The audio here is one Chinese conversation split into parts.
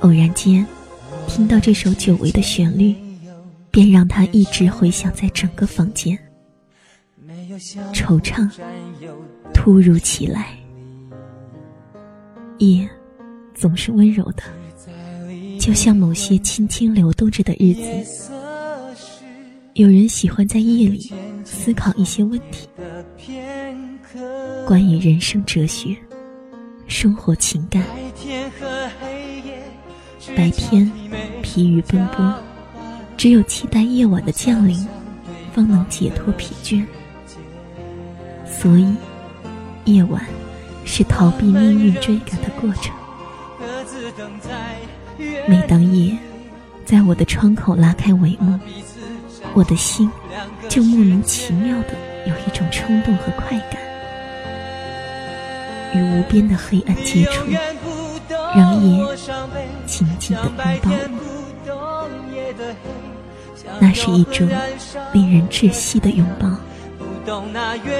偶然间，听到这首久违的旋律，便让它一直回响在整个房间。惆怅突如其来，夜总是温柔的，就像某些轻轻流动着的日子。有人喜欢在夜里思考一些问题，关于人生哲学、生活情感。白天疲于奔波，只有期待夜晚的降临，方能解脱疲倦。所以，夜晚是逃避命运追赶的过程。每当夜在我的窗口拉开帷幕，我的心就莫名其妙的有一种冲动和快感，与无边的黑暗接触。让夜紧紧地拥抱我，那是一种令人窒息的拥抱，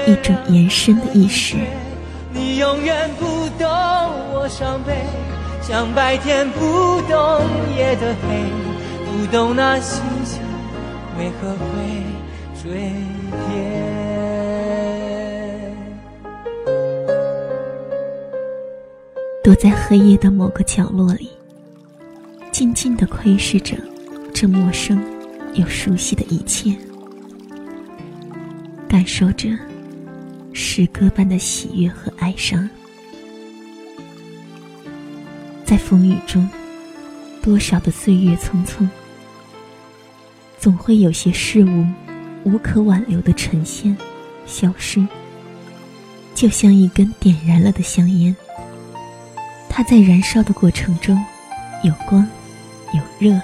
一种延伸的意识。你永远不懂我伤悲，像白天不懂夜的黑，不懂那星星为何会坠跌。躲在黑夜的某个角落里，静静的窥视着这陌生又熟悉的一切，感受着诗歌般的喜悦和哀伤。在风雨中，多少的岁月匆匆，总会有些事物无可挽留的呈现、消失，就像一根点燃了的香烟。它在燃烧的过程中，有光，有热，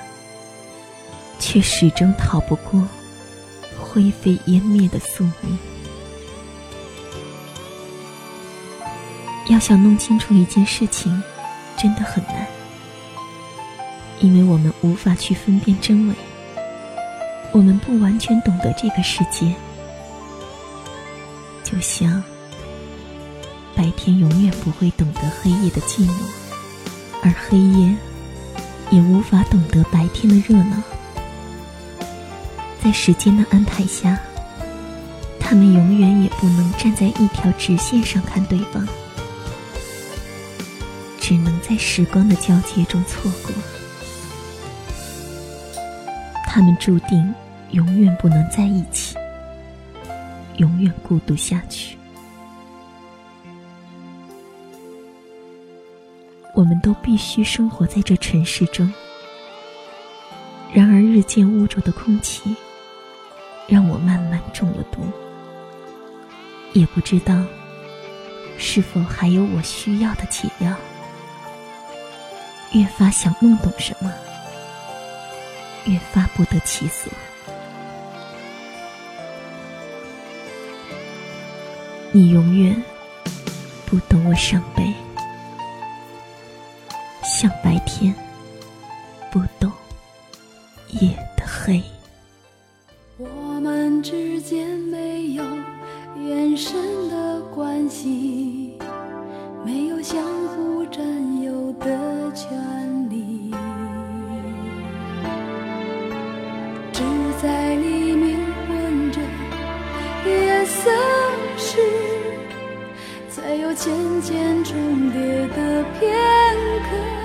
却始终逃不过灰飞烟灭的宿命。要想弄清楚一件事情，真的很难，因为我们无法去分辨真伪，我们不完全懂得这个世界，就像。白天永远不会懂得黑夜的寂寞，而黑夜也无法懂得白天的热闹。在时间的安排下，他们永远也不能站在一条直线上看对方，只能在时光的交接中错过。他们注定永远不能在一起，永远孤独下去。我们都必须生活在这尘世中。然而，日渐污浊的空气，让我慢慢中了毒。也不知道，是否还有我需要的解药。越发想弄懂什么，越发不得其所。你永远不懂我伤悲。像白天，不懂夜的黑。我们之间没有眼神的关系，没有相互占有的权利，只在黎明混着夜色时，才有渐渐重叠的片刻。